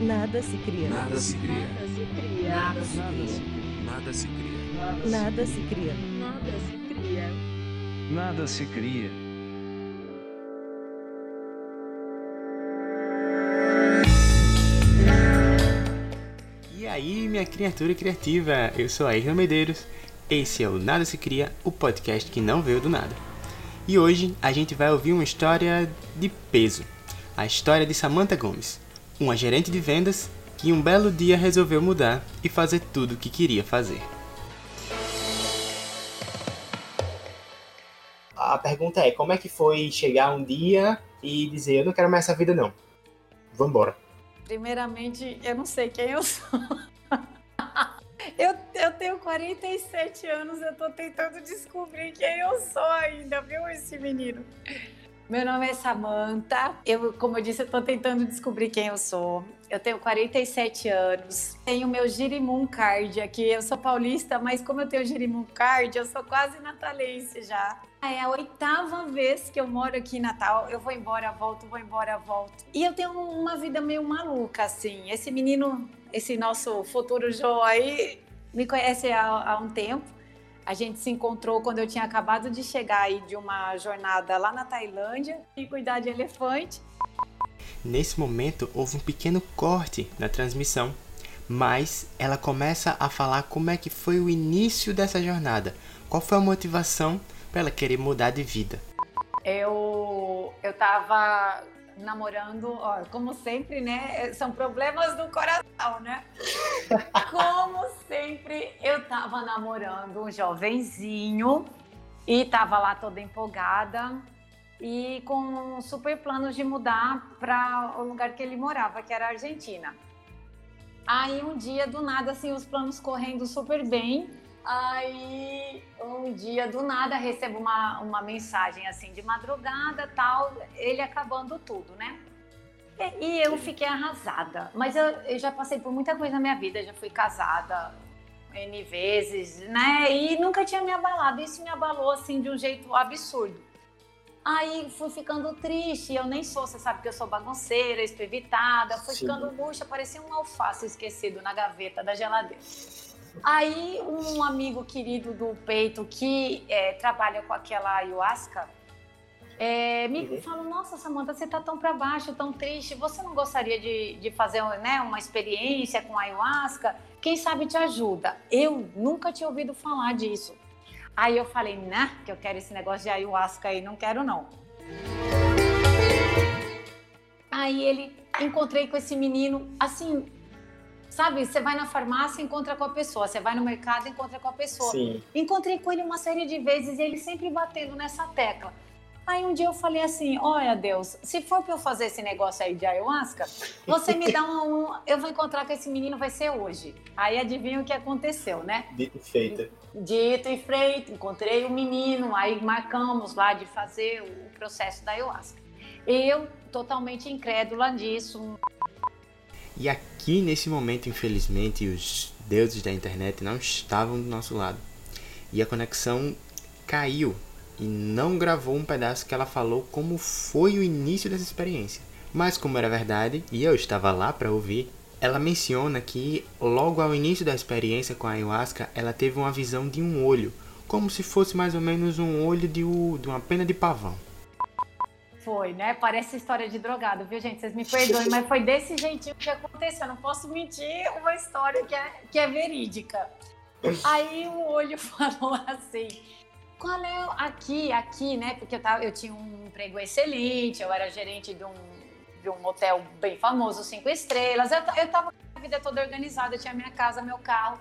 Nada se cria. Nada se cria. Nada se cria. Nada se cria. Nada se cria. Nada se cria. Nada se cria. E aí, minha criatura criativa, eu sou Ayrton Medeiros, esse é o Nada Se Cria, o podcast que não veio do nada. E hoje a gente vai ouvir uma história de peso, a história de Samantha Gomes, uma gerente de vendas que um belo dia resolveu mudar e fazer tudo o que queria fazer. A pergunta é, como é que foi chegar um dia e dizer, eu não quero mais essa vida não, vambora. Primeiramente, eu não sei quem eu sou. Eu, eu tenho 47 anos, eu tô tentando descobrir quem eu sou ainda, viu, esse menino? Meu nome é Samantha. Eu, como eu disse, eu tô tentando descobrir quem eu sou. Eu tenho 47 anos. Tenho meu Girimum Card aqui. Eu sou paulista, mas como eu tenho Girimum Card, eu sou quase natalense já. É a oitava vez que eu moro aqui em Natal. Eu vou embora, volto, vou embora, volto. E eu tenho uma vida meio maluca, assim. Esse menino, esse nosso futuro João aí, me conhece há, há um tempo. A gente se encontrou quando eu tinha acabado de chegar aí de uma jornada lá na Tailândia e cuidar de elefante. Nesse momento houve um pequeno corte na transmissão, mas ela começa a falar como é que foi o início dessa jornada, qual foi a motivação para ela querer mudar de vida. Eu eu tava namorando, ó, como sempre, né? São problemas do coração, né? Como sempre, eu tava namorando um jovenzinho e tava lá toda empolgada e com super planos de mudar para o lugar que ele morava, que era a Argentina. Aí um dia do nada assim os planos correndo super bem. Aí um dia do nada recebo uma, uma mensagem assim de madrugada, tal, ele acabando tudo, né? E, e eu fiquei arrasada. Mas eu, eu já passei por muita coisa na minha vida, já fui casada N vezes, né? E nunca tinha me abalado. Isso me abalou assim de um jeito absurdo. Aí fui ficando triste, eu nem sou, você sabe que eu sou bagunceira, espevitada, fui Sim. ficando murcha, parecia um alface esquecido na gaveta da geladeira. Aí um amigo querido do peito que é, trabalha com aquela ayahuasca é, me Uhum. falou, nossa Samanta, você tá tão para baixo, tão triste, você não gostaria de, de fazer né, uma experiência com ayahuasca? Quem sabe te ajuda. Eu nunca tinha ouvido falar disso. Aí eu falei, né, que eu quero esse negócio de ayahuasca aí, não quero não. Aí ele, encontrei com esse menino, assim, sabe, você vai na farmácia, encontra com a pessoa, você vai no mercado, encontra com a pessoa. Sim, Encontrei com ele uma série de vezes e ele sempre batendo nessa tecla. Aí um dia eu falei assim: Olha, Deus, se for pra eu fazer esse negócio aí de ayahuasca, você me dá um. um- Eu vou encontrar com esse menino, vai ser hoje. Aí adivinha o que aconteceu, né? dito e feito. Dito e feito, encontrei o menino, aí marcamos lá de fazer o processo da ayahuasca. Eu, totalmente incrédula disso, E aqui nesse momento, infelizmente, os deuses da internet não estavam do nosso lado. E a conexão caiu e não gravou um pedaço que ela falou como foi o início dessa experiência. Mas como era verdade e eu estava lá para ouvir, ela menciona que logo ao início da experiência com a ayahuasca, ela teve uma visão de um olho, como se fosse mais ou menos um olho de, de uma pena de pavão. Foi, né? Parece história de drogado, viu, gente? Vocês me perdoem, mas foi desse jeitinho que aconteceu. Eu não posso mentir uma história que é, que é verídica. Aí o olho falou assim: qual é aqui, aqui, né? Porque eu, tava, eu tinha um emprego excelente, eu era gerente de um, de um hotel bem famoso, cinco estrelas. Eu, eu tava com a vida toda organizada, eu tinha minha casa, meu carro,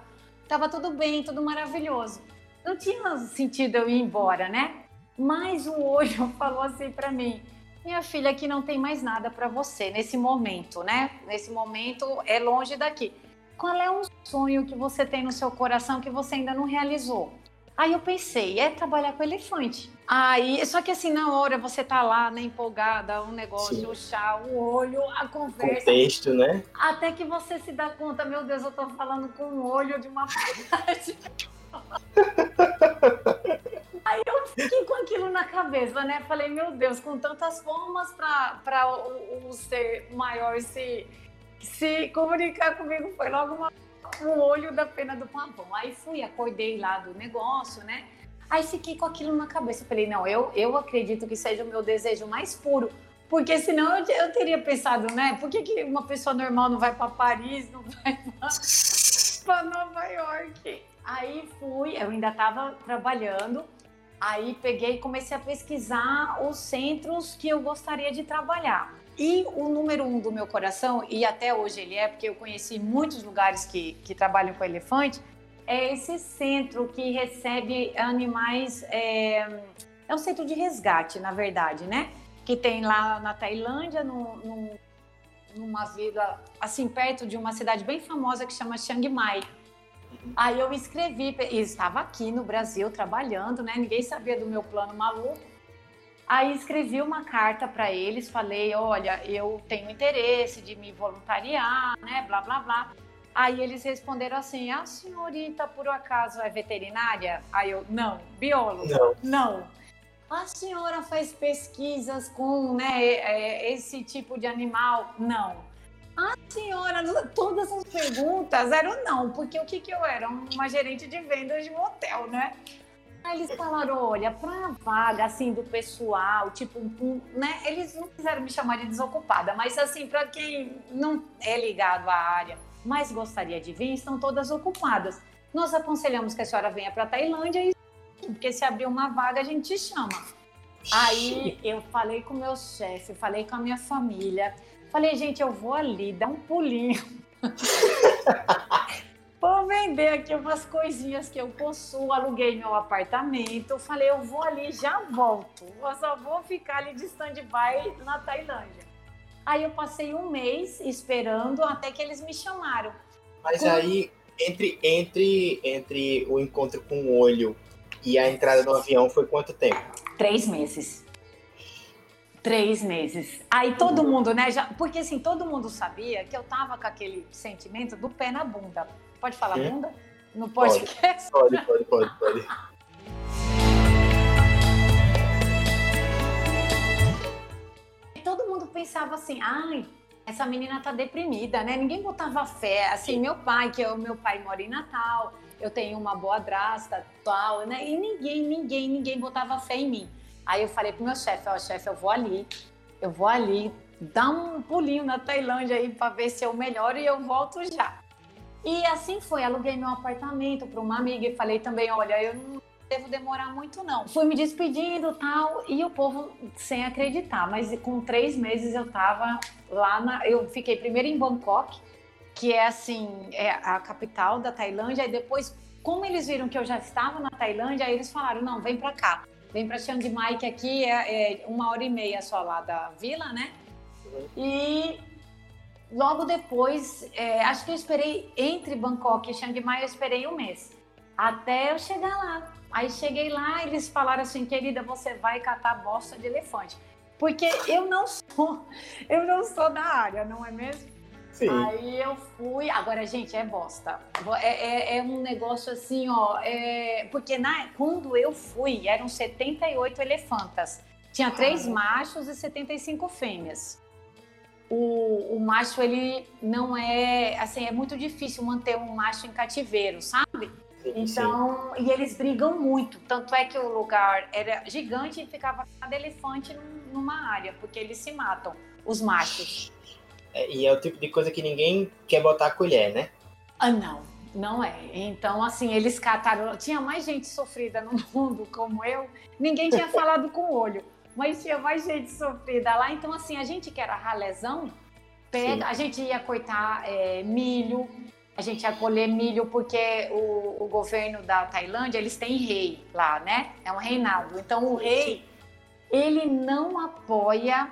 tava tudo bem, tudo maravilhoso. Não tinha sentido eu ir embora, né? Mas o olho falou assim pra mim: minha filha, aqui não tem mais nada pra você nesse momento, né? Nesse momento é longe daqui. Qual é um sonho que você tem no seu coração que você ainda não realizou? Aí eu pensei, é trabalhar com elefante. Aí, só que assim, na hora você tá lá, né, empolgada, um negócio, Sim. o chá, o olho, a conversa. Contexto, né? Até que você se dá conta, meu Deus, eu tô falando com o olho de uma parte. Aí eu fiquei com aquilo na cabeça, né? Falei, meu Deus, com tantas formas para o, o ser maior se, se comunicar comigo foi logo uma, o olho da pena do pavão. Aí fui, acordei lá do negócio, né? Aí fiquei com aquilo na cabeça. Falei, não, eu, eu acredito que seja o meu desejo mais puro. Porque senão eu, eu teria pensado, né? Por que, que uma pessoa normal não vai para Paris, não vai para Nova York? Aí fui, eu ainda estava trabalhando. Aí peguei e comecei a pesquisar os centros que eu gostaria de trabalhar. E o número um do meu coração, e até hoje ele é, porque eu conheci muitos lugares que, que trabalham com elefante, é esse centro que recebe animais. É, é um centro de resgate, na verdade, né? Que tem lá na Tailândia, numa vila, assim, perto de uma cidade bem famosa que chama Chiang Mai. Aí eu escrevi, e estava aqui no Brasil trabalhando, né? Ninguém sabia do meu plano maluco. Aí escrevi uma carta para eles, falei, olha, eu tenho interesse de me voluntariar, né? Blá blá blá. Aí eles responderam assim: a senhorita por acaso é veterinária? Aí eu, não. Biólogo? Não. Não. A senhora faz pesquisas com né, é, esse tipo de animal? Não. A senhora, todas as perguntas eram não, porque o que, que eu era? Uma gerente de vendas de motel, né? Aí eles falaram, olha, para vaga assim do pessoal, tipo, um, né? Eles não quiseram me chamar de desocupada, mas assim, para quem não é ligado à área, mas gostaria de vir, estão todas ocupadas. Nós aconselhamos que a senhora venha para a Tailândia, e, porque se abrir uma vaga, a gente te chama. Aí eu falei com o meu chefe, falei com a minha família, falei, gente, eu vou ali, dar um pulinho. vou vender aqui umas coisinhas que eu possuo, aluguei meu apartamento. Falei, eu vou ali já volto. Eu só vou ficar ali de stand-by na Tailândia. Aí eu passei um mês esperando até que eles me chamaram. Mas aí, entre, entre, entre o encontro com o olho e a entrada no avião, foi quanto tempo? Três meses. Três meses. Aí todo mundo, né? Já, porque assim, todo mundo sabia que eu tava com aquele sentimento do pé na bunda. Pode falar Hum? bunda? No podcast? Pode, pode, pode, pode. todo mundo pensava assim, ai, essa menina tá deprimida, né? Ninguém botava fé. Assim, meu pai, que é o meu pai mora em Natal, eu tenho uma boa drasta, tal, né? E ninguém, ninguém, ninguém botava fé em mim. Aí eu falei pro meu chefe, ó, chefe, eu vou ali, eu vou ali, dar um pulinho na Tailândia aí para ver se eu melhoro e eu volto já. E assim foi, aluguei meu apartamento para uma amiga e falei também, olha, eu não devo demorar muito não. Fui me despedindo tal e o povo sem acreditar, mas com três meses eu tava lá na, eu fiquei primeiro em Bangkok, que é assim é a capital da Tailândia e depois como eles viram que eu já estava na Tailândia, aí eles falaram não, vem para cá, vem para Chiang Mai que aqui é, é uma hora e meia só lá da vila, né? E logo depois, é, acho que eu esperei entre Bangkok e Chiang Mai, eu esperei um mês até eu chegar lá. Aí cheguei lá, eles falaram assim, querida, você vai catar bosta de elefante. Porque eu não sou, eu não sou da área, não é mesmo? Sim. Aí eu fui, agora, gente, é bosta. É, é, é um negócio assim, ó. é- porque na, quando eu fui, eram 78 elefantas. Tinha três machos e 75 fêmeas. O, o macho, ele não é. Assim, é muito difícil manter um macho em cativeiro, sabe? sim, sim. Então, e eles brigam muito. Tanto é que o lugar era gigante e ficava cada elefante num- numa área, porque eles se matam, os machos. É, e é o tipo de coisa que ninguém quer botar a colher, né? Ah, não, não é. Então, assim, eles cataram. Tinha mais gente sofrida no mundo como eu. Ninguém tinha falado com o olho, mas tinha mais gente sofrida lá. Então, assim, a gente que era ralezão, pega, Sim. a gente ia cortar é, milho, a gente ia colher milho, porque o, o governo da Tailândia, eles têm rei lá, né? É um reinado. Então, o rei, ele não apoia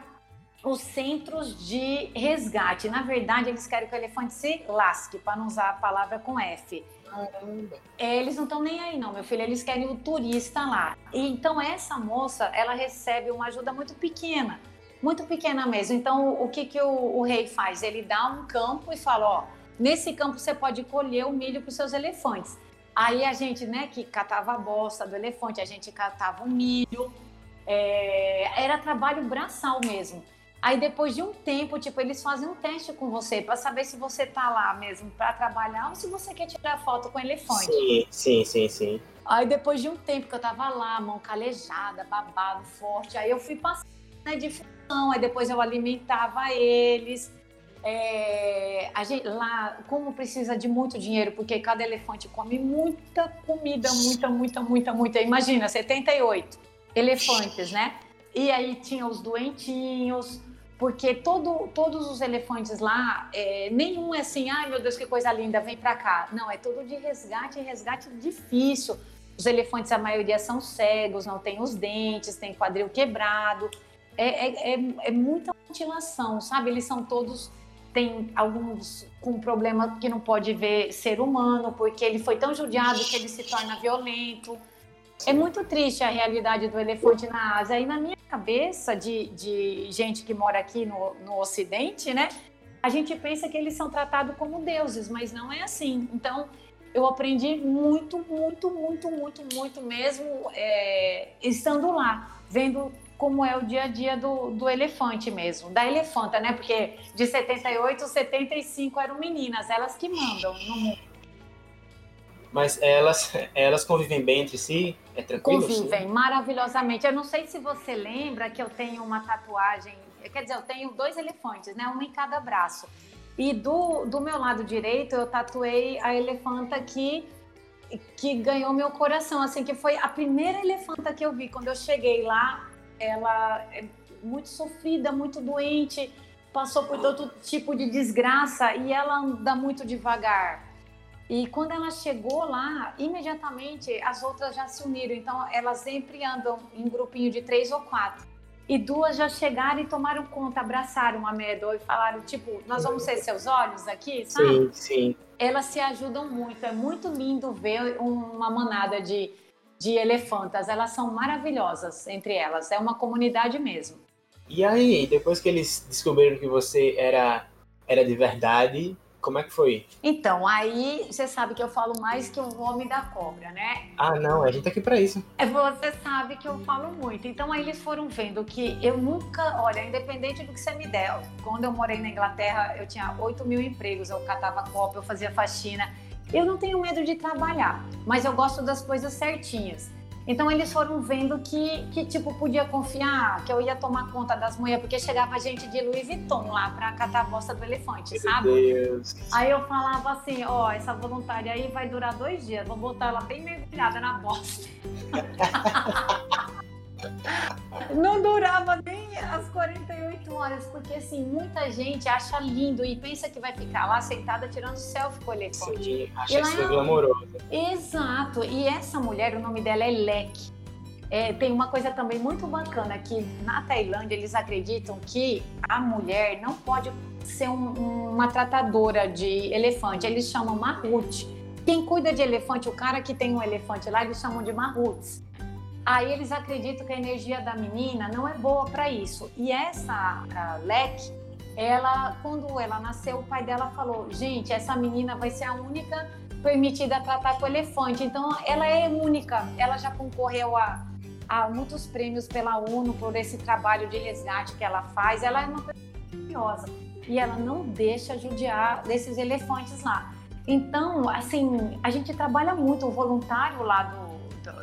os centros de resgate. Na verdade, eles querem que o elefante se lasque, para não usar a palavra com F. Caramba. É, eles não estão nem aí, não, meu filho. Eles querem o turista lá. E, então, essa moça, ela recebe uma ajuda muito pequena. Muito pequena mesmo. Então, o, o que, que o, o rei faz? Ele dá um campo e fala: ó, nesse campo você pode colher o milho para os seus elefantes. Aí a gente, né, que catava a bosta do elefante, a gente catava o milho. É, era trabalho braçal mesmo. Aí depois de um tempo, tipo, eles fazem um teste com você para saber se você tá lá mesmo para trabalhar ou se você quer tirar foto com elefante. Sim, sim, sim, sim. Aí depois de um tempo que eu tava lá, mão calejada, babado forte, aí eu fui passando na difusão, aí depois eu alimentava eles. É, a gente, lá, como precisa de muito dinheiro, porque cada elefante come muita comida, muita, muita, muita, muita. Imagina, 78 elefantes, né? E aí tinha os doentinhos, porque todo, todos os elefantes lá, é, nenhum é assim, ai meu Deus, que coisa linda, vem pra cá. Não, é todo de resgate, resgate difícil. Os elefantes, a maioria são cegos, não tem os dentes, tem quadril quebrado. É, é, é, é muita mutilação, sabe? Eles são todos tem alguns com problema que não pode ver ser humano, porque ele foi tão judiado que ele se torna violento. É muito triste a realidade do elefante na Ásia. E na minha cabeça, de, de gente que mora aqui no, no Ocidente, né? A gente pensa que eles são tratados como deuses, mas não é assim. Então, eu aprendi muito, muito, muito, muito, muito mesmo é, estando lá, vendo como é o dia a dia do, do elefante mesmo, da elefanta, né? Porque de 78, 75 eram meninas, elas que mandam no mundo. Mas elas, elas convivem bem entre si? É tranquilo? Convivem sim? maravilhosamente. Eu não sei se você lembra que eu tenho uma tatuagem, quer dizer, eu tenho dois elefantes, né? Um em cada braço. E do, do meu lado direito eu tatuei a elefanta que que ganhou meu coração, assim, que foi a primeira elefanta que eu vi quando eu cheguei lá. Ela é muito sofrida, muito doente, passou por todo tipo de desgraça e ela anda muito devagar. E quando ela chegou lá, imediatamente as outras já se uniram. Então elas sempre andam em grupinho de três ou quatro. E duas já chegaram e tomaram conta, abraçaram a Meadow e falaram, tipo, nós vamos ser seus olhos aqui, sabe? Sim, sim. Elas se ajudam muito. É muito lindo ver uma manada de, de elefantas. Elas são maravilhosas entre elas. É uma comunidade mesmo. E aí, depois que eles descobriram que você era, era de verdade, como é que foi? Então, aí você sabe que eu falo mais que o homem da cobra, né? Ah, não, a gente tá aqui pra isso. É, você sabe que eu falo muito. Então, aí eles foram vendo que eu nunca, olha, independente do que você me der, quando eu morei na Inglaterra, eu tinha 8 mil empregos, eu catava copa, eu fazia faxina. Eu não tenho medo de trabalhar, mas eu gosto das coisas certinhas. Então eles foram vendo que, que tipo, podia confiar, que eu ia tomar conta das mulheres, porque chegava gente de Louis Vuitton lá pra catar a bosta do elefante, sabe? Meu Deus. Aí eu falava assim, ó, oh, essa voluntária aí vai durar dois dias, vou botar ela bem mergulhada na bosta. Não durava nem as 48 horas, porque assim, muita gente acha lindo e pensa que vai ficar lá sentada tirando selfie com o elefante. Sim, acha isso é glamouroso. Exato. E essa mulher, o nome dela é Lek. É, tem uma coisa também muito bacana que na Tailândia eles acreditam que a mulher não pode ser um, uma tratadora de elefante, eles chamam Mahut. Quem cuida de elefante, o cara que tem um elefante lá, eles chamam de Mahuts. Aí eles acreditam que a energia da menina não é boa para isso. E essa Lek, ela, quando ela nasceu, o pai dela falou: gente, essa menina vai ser a única permitida a tratar com elefante. Então, ela é única. Ela já concorreu a, a muitos prêmios pela ONU por esse trabalho de resgate que ela faz. Ela é uma maravilhosa. E ela não deixa judiar desses elefantes lá. Então, assim, a gente trabalha muito, o voluntário lá do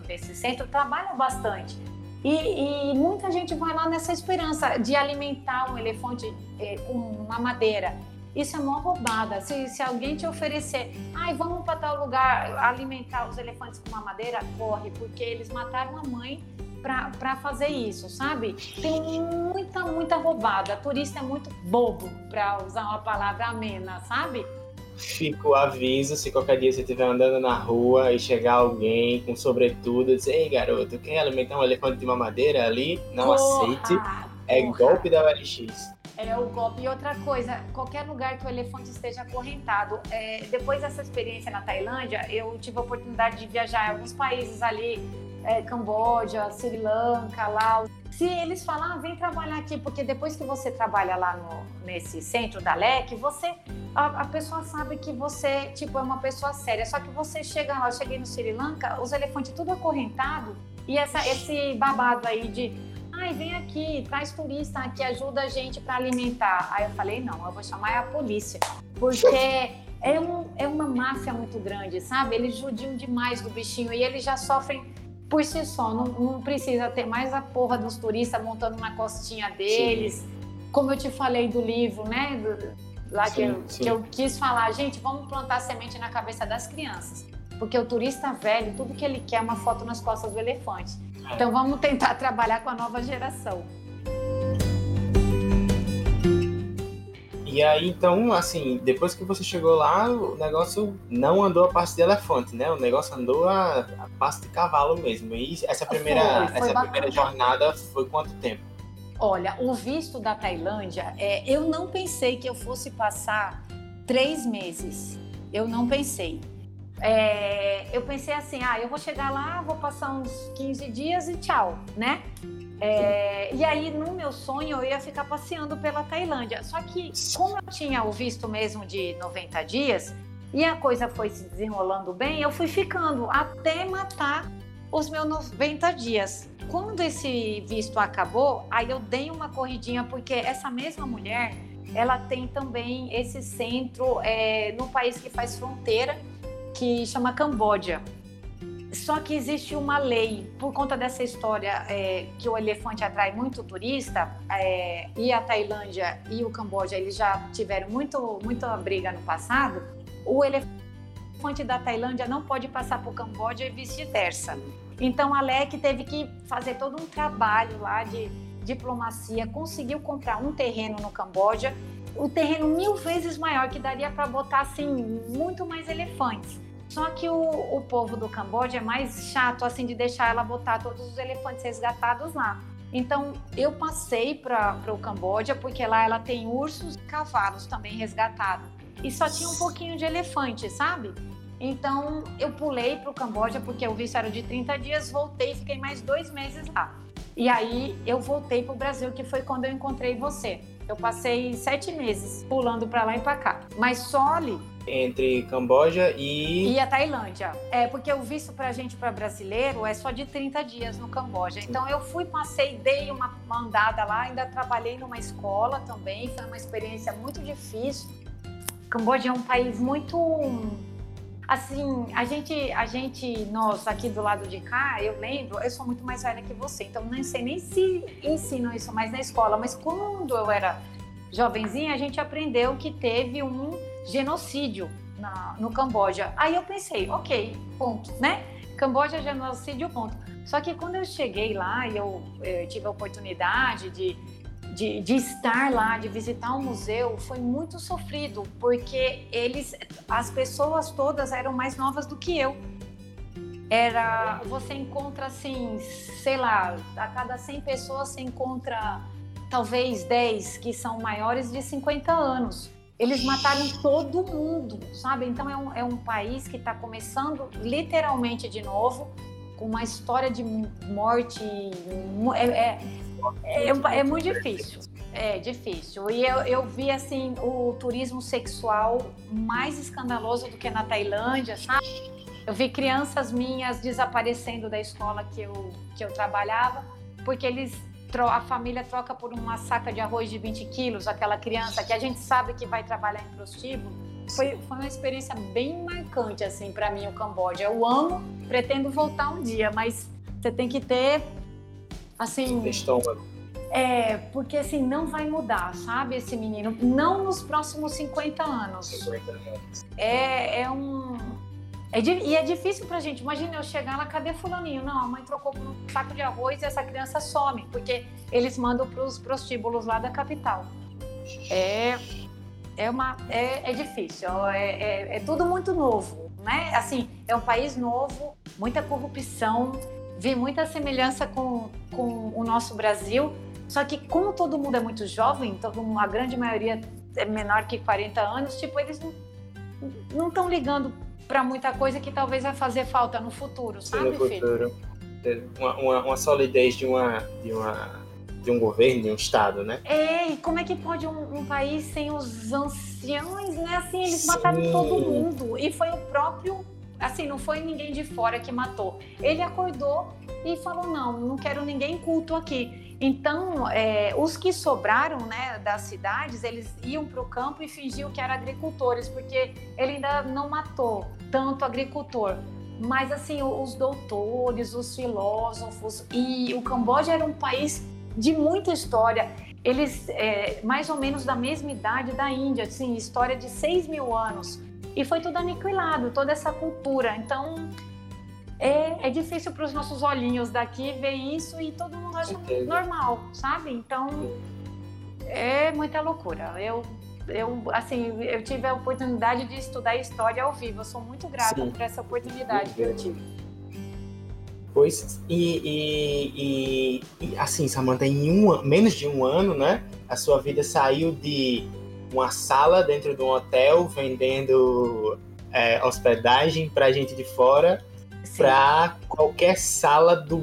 desse centro trabalham bastante. E, e, muita gente vai lá nessa esperança de alimentar um elefante é, com uma madeira. Isso é uma roubada. Se, se alguém te oferecer, ai, vamos para tal lugar alimentar os elefantes com uma madeira, corre, porque eles mataram a mãe para fazer isso, sabe? Tem muita, muita roubada. Turista é muito bobo, para usar uma palavra amena, sabe? Fica o aviso se qualquer dia você estiver andando na rua e chegar alguém com sobretudo e dizer, ei garoto, quer alimentar um elefante de mamadeira ali? Não porra, aceite. É porra. golpe da OLX. É o golpe. E outra coisa, qualquer lugar que o elefante esteja acorrentado. É, depois dessa experiência na Tailândia, eu tive a oportunidade de viajar em alguns países ali, é, Camboja, Sri Lanka, Laos. Se eles falar, ah, vem trabalhar aqui, porque depois que você trabalha lá no, nesse centro da LEC, você a, a, pessoa sabe que você, tipo, é uma pessoa séria. Só que você chega lá, eu cheguei no Sri Lanka, os elefantes tudo acorrentado e essa, esse babado aí de ai, vem aqui, traz turista que ajuda a gente para alimentar. Aí eu falei, não, eu vou chamar a polícia, porque é, um, é uma máfia muito grande, sabe? Eles judiam demais do bichinho e eles já sofrem por si só, não, não precisa ter mais a porra dos turistas montando na costinha deles. Sim. Como eu te falei do livro, né? Do, lá sim, que, eu, que eu quis falar, gente, vamos plantar semente na cabeça das crianças. Porque o turista velho, tudo que ele quer é uma foto nas costas do elefante. É. Então vamos tentar trabalhar com a nova geração. E aí, então, assim, depois que você chegou lá, o negócio não andou a passo de elefante, né? O negócio andou a, a passo de cavalo mesmo. E essa primeira, foi, foi essa primeira jornada foi quanto tempo? Olha, o visto da Tailândia, é, eu não pensei que eu fosse passar três meses. Eu não pensei. É, eu pensei assim, ah, eu vou chegar lá, vou passar uns 15 dias e tchau, né? É, e aí, no meu sonho, eu ia ficar passeando pela Tailândia. Só que, como eu tinha o visto mesmo de 90 dias, e a coisa foi se desenrolando bem, eu fui ficando até matar os meus 90 dias. Quando esse visto acabou, aí eu dei uma corridinha, porque essa mesma mulher, ela tem também esse centro é, no país que faz fronteira, que chama Camboja. Só que existe uma lei, por conta dessa história é, que o elefante atrai muito turista, é, e a Tailândia e o Camboja eles já tiveram muito, muita briga no passado, o elefante da Tailândia não pode passar por Camboja e vice-versa. Então a LEC teve que fazer todo um trabalho lá de diplomacia, conseguiu comprar um terreno no Camboja, o terreno mil vezes maior que daria para botar assim muito mais elefantes. Só que o, o povo do Camboja é mais chato assim de deixar ela botar todos os elefantes resgatados lá. Então eu passei para o Camboja porque lá ela tem ursos e cavalos também resgatados. E só tinha um pouquinho de elefante, sabe? Então eu pulei para o Camboja porque o visto era de 30 dias, voltei e fiquei mais dois meses lá. E aí eu voltei para o Brasil, que foi quando eu encontrei você. Eu passei sete meses pulando para lá e para cá. Mas só ali entre Camboja e. E a Tailândia. É, porque o visto pra gente, para brasileiro, é só de 30 dias no Camboja. Então eu fui, passei, dei uma andada lá, ainda trabalhei numa escola também, foi uma experiência muito difícil. Camboja é um país muito. Assim, a gente, a gente, nós aqui do lado de cá, eu lembro, eu sou muito mais velha que você, então não sei nem se ensino isso mais na escola, mas quando eu era jovenzinha, a gente aprendeu que teve um genocídio na, no Camboja. Aí eu pensei, ok, ponto, né? Camboja, genocídio, ponto. Só que quando eu cheguei lá e eu, eu, tive a oportunidade de, de, de, estar lá, de visitar o um museu, foi muito sofrido, porque eles, as pessoas todas eram mais novas do que eu. Era, você encontra assim, sei lá, a cada 100 pessoas você encontra talvez 10 que são maiores de 50 anos. Eles mataram todo mundo, sabe? Então é um, é um país que está começando literalmente de novo, com uma história de morte. É, é, é, é muito difícil. É difícil. E eu, eu vi assim o turismo sexual mais escandaloso do que na Tailândia, sabe? Eu vi crianças minhas desaparecendo da escola que eu, que eu trabalhava, porque eles a família troca por uma saca de arroz de 20 quilos, aquela criança que a gente sabe que vai trabalhar em prostíbulo. Foi, foi uma experiência bem marcante, assim, para mim, o Camboja. Eu amo, pretendo voltar um dia, mas você tem que ter, assim... Estômago. É, porque assim, não vai mudar, sabe, esse menino? Não nos próximos 50 anos. 50 anos. É, é um é, e é difícil pra gente. Imagina eu chegar lá, cadê fulaninho? Não, a mãe trocou por um saco de arroz e essa criança some, porque eles mandam pros prostíbulos lá da capital. É, é, uma, é, é difícil, é, é, é tudo muito novo, né? Assim, é um país novo, muita corrupção, vi muita semelhança com, com o nosso Brasil, só que como todo mundo é muito jovem, todo, a grande maioria é menor que 40 anos, tipo, eles não estão ligando para muita coisa que talvez vai fazer falta no futuro, sabe, no futuro. filho? Uma, uma, uma, solidez de, uma, de, uma, de um governo, de um Estado, né? É, e como é que pode um, um país sem os anciãos, né? Assim, eles Sim. mataram todo mundo. E foi o próprio assim, não foi ninguém de fora que matou. Ele acordou e falou: não, não quero ninguém culto aqui. Então, é, os que sobraram né, das cidades, eles iam para o campo e fingiam que eram agricultores, porque ele ainda não matou tanto agricultor. Mas, assim, os doutores, os filósofos, e o Camboja era um país de muita história. Eles, é, mais ou menos da mesma idade da Índia, assim, história de 6 mil anos. E foi tudo aniquilado, toda essa cultura. Então, é, é difícil para os nossos olhinhos daqui ver isso e todo mundo acha Entendi. normal, sabe? Então é muita loucura. Eu, eu, assim, eu tive a oportunidade de estudar história ao vivo. Eu sou muito grata Sim. por essa oportunidade que eu tive. Pois, e, e, e, assim, Samantha, em um, menos de um ano, né? A sua vida saiu de uma sala dentro de um hotel vendendo é, hospedagem para gente de fora para qualquer sala do,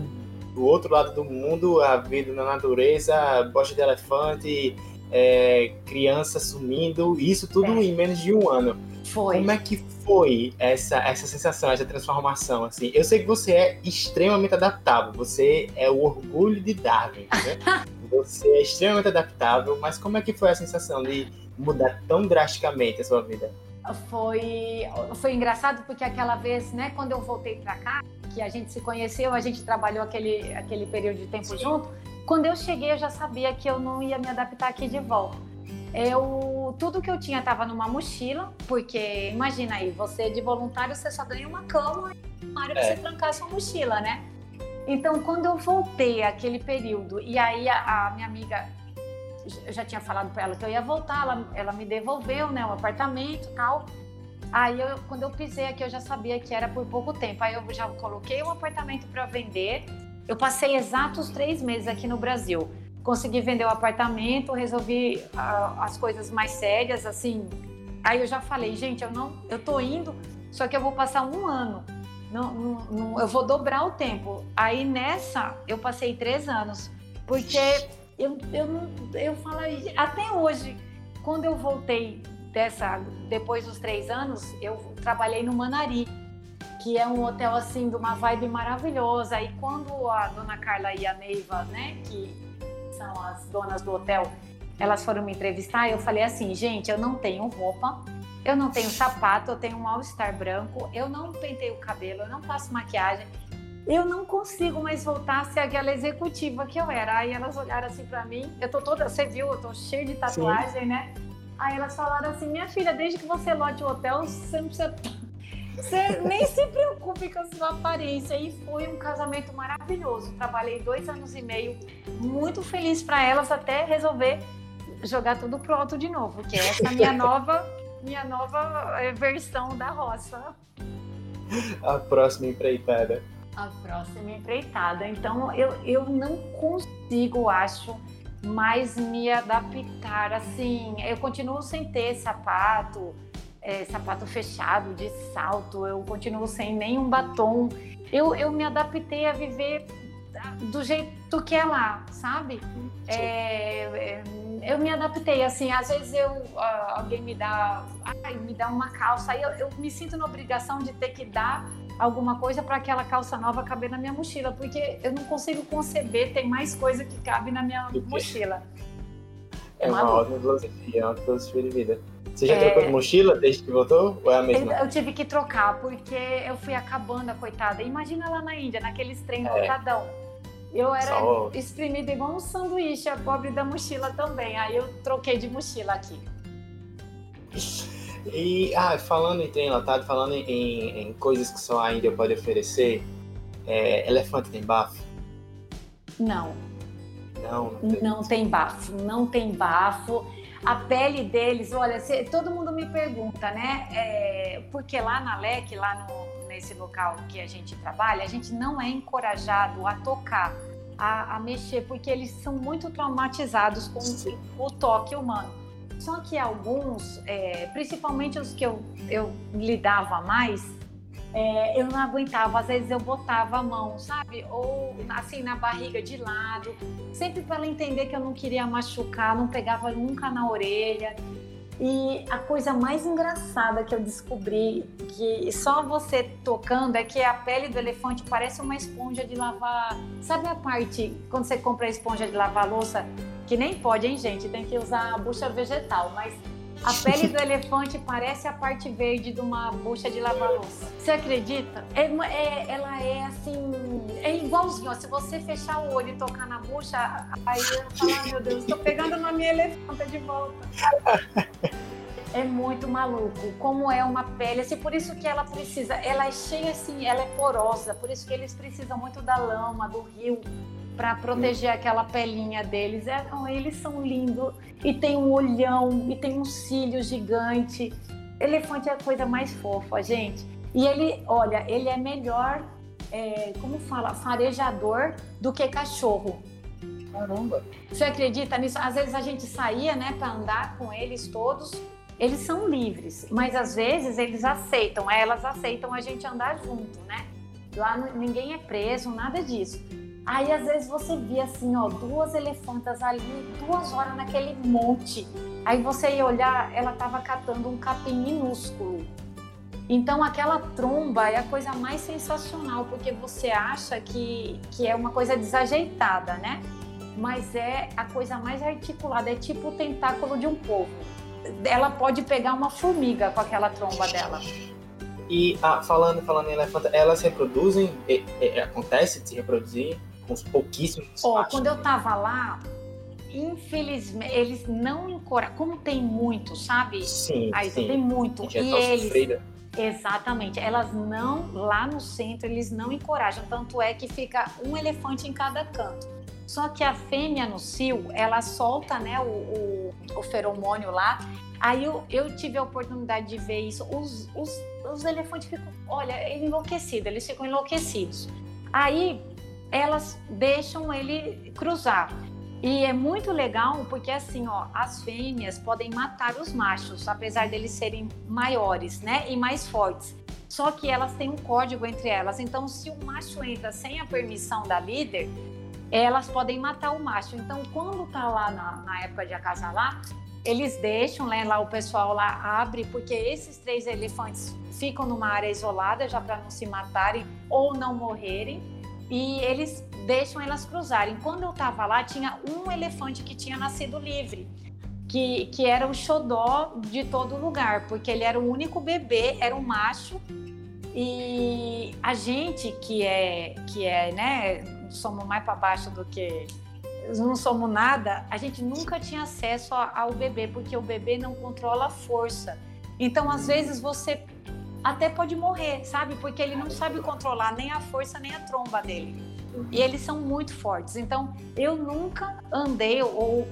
do outro lado do mundo, a vida na natureza, bosta de elefante, é, criança sumindo, isso tudo é. em menos de um ano. Foi. Como é que foi essa, essa sensação, essa transformação? Assim, eu sei que você é extremamente adaptável, você é o orgulho de Darwin, né? você é extremamente adaptável, mas como é que foi a sensação de mudar tão drasticamente a sua vida? foi, foi engraçado porque aquela vez, né, quando eu voltei para cá, que a gente se conheceu, a gente trabalhou aquele, aquele período de tempo Sim. junto, quando eu cheguei eu já sabia que eu não ia me adaptar aqui de volta. Eu, tudo que eu tinha estava numa mochila, porque imagina aí, você de voluntário você só ganha uma cama e uma área é. você trancar sua mochila, né? Então, quando eu voltei aquele período, e aí a, a minha amiga eu já tinha falado para ela que eu ia voltar, ela, ela me devolveu, né, o apartamento e tal. Aí, eu, quando eu pisei aqui, eu já sabia que era por pouco tempo. Aí, eu já coloquei um apartamento para vender. Eu passei exatos três meses aqui no Brasil. Consegui vender o apartamento, resolvi uh, as coisas mais sérias, assim. Aí, eu já falei, gente, eu não, eu tô indo, só que eu vou passar um ano. Não, não, não, eu vou dobrar o tempo. Aí, nessa, eu passei três anos, porque eu, eu, eu falo, até hoje, quando eu voltei dessa, depois dos três anos, eu trabalhei no Manari, que é um hotel assim de uma vibe maravilhosa. E quando a dona Carla e a Neiva, né, que são as donas do hotel, elas foram me entrevistar, eu falei assim, gente, eu não tenho roupa, eu não tenho sapato, eu tenho um all-star branco, eu não pentei o cabelo, eu não passo maquiagem, eu não consigo mais voltar a ser aquela executiva que eu era. Aí elas olharam assim para mim, eu tô toda, você viu, eu tô cheia de tatuagem, Sim. né? Aí elas falaram assim: minha filha, desde que você lote o hotel, você não precisa. Você nem se preocupe com a sua aparência. E foi um casamento maravilhoso. Trabalhei dois anos e meio, muito feliz para elas até resolver jogar tudo pro alto de novo, que é essa minha nova, minha nova eh, versão da roça. A próxima empreitada a próxima empreitada. Então, eu, eu não consigo, acho, mais me adaptar. Assim, eu continuo sem ter sapato, é, sapato fechado, de salto, eu continuo sem nenhum batom. Eu, eu me adaptei a viver do jeito que é lá, sabe? É, é, eu me adaptei, assim, às vezes eu, alguém me dá, ai, me dá uma calça, aí eu, eu me sinto na obrigação de ter que dar alguma coisa para aquela calça nova caber na minha mochila, porque eu não consigo conceber ter mais coisa que cabe na minha mochila. É, é uma, uma ótima filosofia, é uma filosofia de vida. Você já é... trocou de mochila desde que voltou? Ou é a mesma? Eu, eu, tive que trocar, porque eu fui acabando a coitada. Imagina lá na Índia, naqueles trem é. lotadão. Eu era Só... espremida igual um sanduíche, a pobre da mochila também. Aí eu troquei de mochila aqui. E, ah, falando em trem enlatado, falando em, em, coisas que só a Índia pode oferecer, é, elefante tem bafo? Não. Não, não tem. não tem bafo, não tem bafo. A pele deles, olha, se, todo mundo me pergunta, né? É, porque lá na LEC, lá no, nesse local que a gente trabalha, a gente não é encorajado a tocar, a, a mexer, porque eles são muito traumatizados com Sim. o toque humano. Só que alguns, é, principalmente os que eu, eu lidava mais, é, eu não aguentava. Às vezes eu botava a mão, sabe? Ou assim na barriga de lado, sempre para ela entender que eu não queria machucar, não pegava nunca na orelha. E a coisa mais engraçada que eu descobri, que só você tocando, é que a pele do elefante parece uma esponja de lavar. Sabe a parte quando você compra a esponja de lavar louça? Que nem pode, hein, gente? Tem que usar a bucha vegetal, mas a pele do elefante parece a parte verde de uma bucha de lavar louça. Você acredita? É, é, ela é assim, é igualzinho. Ó, se você fechar o olho e tocar na bucha, aí eu falo, ah, meu Deus, estou pegando na minha elefanta de volta. É muito maluco. Como é uma pele, assim, por isso que ela precisa, ela é cheia assim, ela é porosa, por isso que eles precisam muito da lama, do rio, para proteger aquela pelinha deles. É, eles são lindos e tem um olhão e tem um cílio gigante. Elefante é a coisa mais fofa, gente. E ele, olha, ele é melhor, é, como fala, farejador do que cachorro. Caramba! Você acredita nisso? Às vezes a gente saía, né, para andar com eles todos. Eles são livres, mas às vezes eles aceitam, elas aceitam a gente andar junto, né? Lá ninguém é preso, nada disso. Aí às vezes você via assim, ó, duas elefantas ali, duas horas naquele monte. Aí você ia olhar, ela estava catando um capim minúsculo. Então aquela tromba é a coisa mais sensacional, porque você acha que, que é uma coisa desajeitada, né? Mas é a coisa mais articulada, é tipo o tentáculo de um povo. Ela pode pegar uma formiga com aquela tromba dela. E ah, falando, falando em elefanta, elas reproduzem? É, é, acontece de se reproduzir? Uns pouquíssimos Ó, quando eu tava lá, infelizmente, eles não encorajam. Como tem muito, sabe? Sim, Aí sim. tem muito. E eles. sofrida. Exatamente. Elas não, lá no centro, eles não encorajam. Tanto é que fica um elefante em cada canto. Só que a fêmea no cio, ela solta né, o, o, o feromônio lá. Aí eu, eu tive a oportunidade de ver isso. Os, os, os elefantes ficam, olha, enlouquecidos, eles ficam enlouquecidos. Aí elas deixam ele cruzar. E é muito legal porque assim, ó, as fêmeas podem matar os machos, apesar deles serem maiores, né, e mais fortes. Só que elas têm um código entre elas. Então, se o macho entra sem a permissão da líder, elas podem matar o macho. Então, quando tá lá na, na época de acasalar, eles deixam, né, lá o pessoal lá abre, porque esses três elefantes ficam numa área isolada já para não se matarem ou não morrerem e eles deixam elas cruzarem. Quando eu estava lá, tinha um elefante que tinha nascido livre, que, que era o xodó de todo lugar, porque ele era o único bebê, era um macho. E a gente que é, que é, né, somos mais para baixo do que não somos nada, a gente nunca tinha acesso ao bebê, porque o bebê não controla a força. Então, às vezes, você até pode morrer, sabe? Porque ele não sabe controlar nem a força nem a tromba dele. E eles são muito fortes. Então, eu nunca andei ou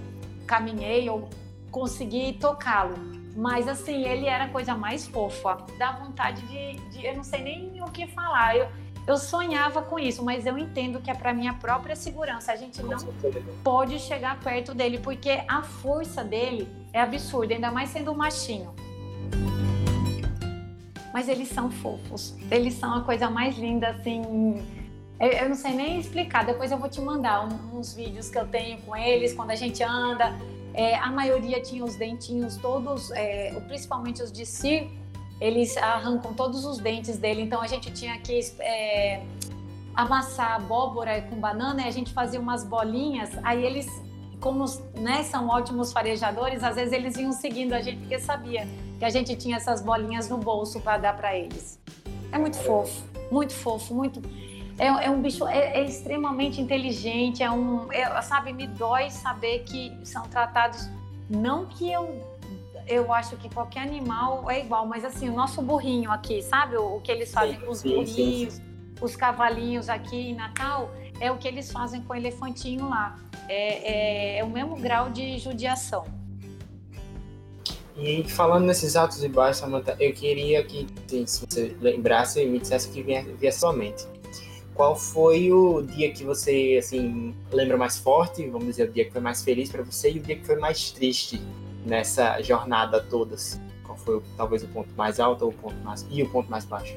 caminhei ou consegui tocá-lo. Mas assim, ele era a coisa mais fofa. Dá vontade de, de eu não sei nem o que falar. Eu, eu sonhava com isso, mas eu entendo que é para minha própria segurança. A gente não pode chegar perto dele, porque a força dele é absurda, ainda mais sendo um machinho mas eles são fofos. Eles são a coisa mais linda, assim. Eu, não sei nem explicar. Depois eu vou te mandar uns vídeos que eu tenho com eles quando a gente anda. É, a maioria tinha os dentinhos todos, é, principalmente os de circo, eles arrancam todos os dentes dele. Então a gente tinha que é, amassar abóbora com banana e a gente fazia umas bolinhas. Aí eles, como né, são ótimos farejadores, às vezes eles iam seguindo a gente porque sabia que a gente tinha essas bolinhas no bolso para dar para eles. É muito fofo, muito fofo, muito. É, é um bicho, é, é, extremamente inteligente, é um, é, sabe, me dói saber que são tratados. Não que eu, eu acho que qualquer animal é igual, mas assim, o nosso burrinho aqui, sabe, o, o que eles fazem sim, com os sim, burrinhos, sim, os cavalinhos aqui em Natal, é o que eles fazem com o elefantinho lá. É, é, é o mesmo grau de judiação. E falando nesses altos e baixos, Samantha, eu queria que, se você lembrasse, me dissesse que vinha, vinha sua mente. Qual foi o dia que você, assim, lembra mais forte, vamos dizer, o dia que foi mais feliz para você e o dia que foi mais triste nessa jornada toda? Assim? Qual foi, talvez, o ponto mais alto ou o ponto mais... e o ponto mais baixo?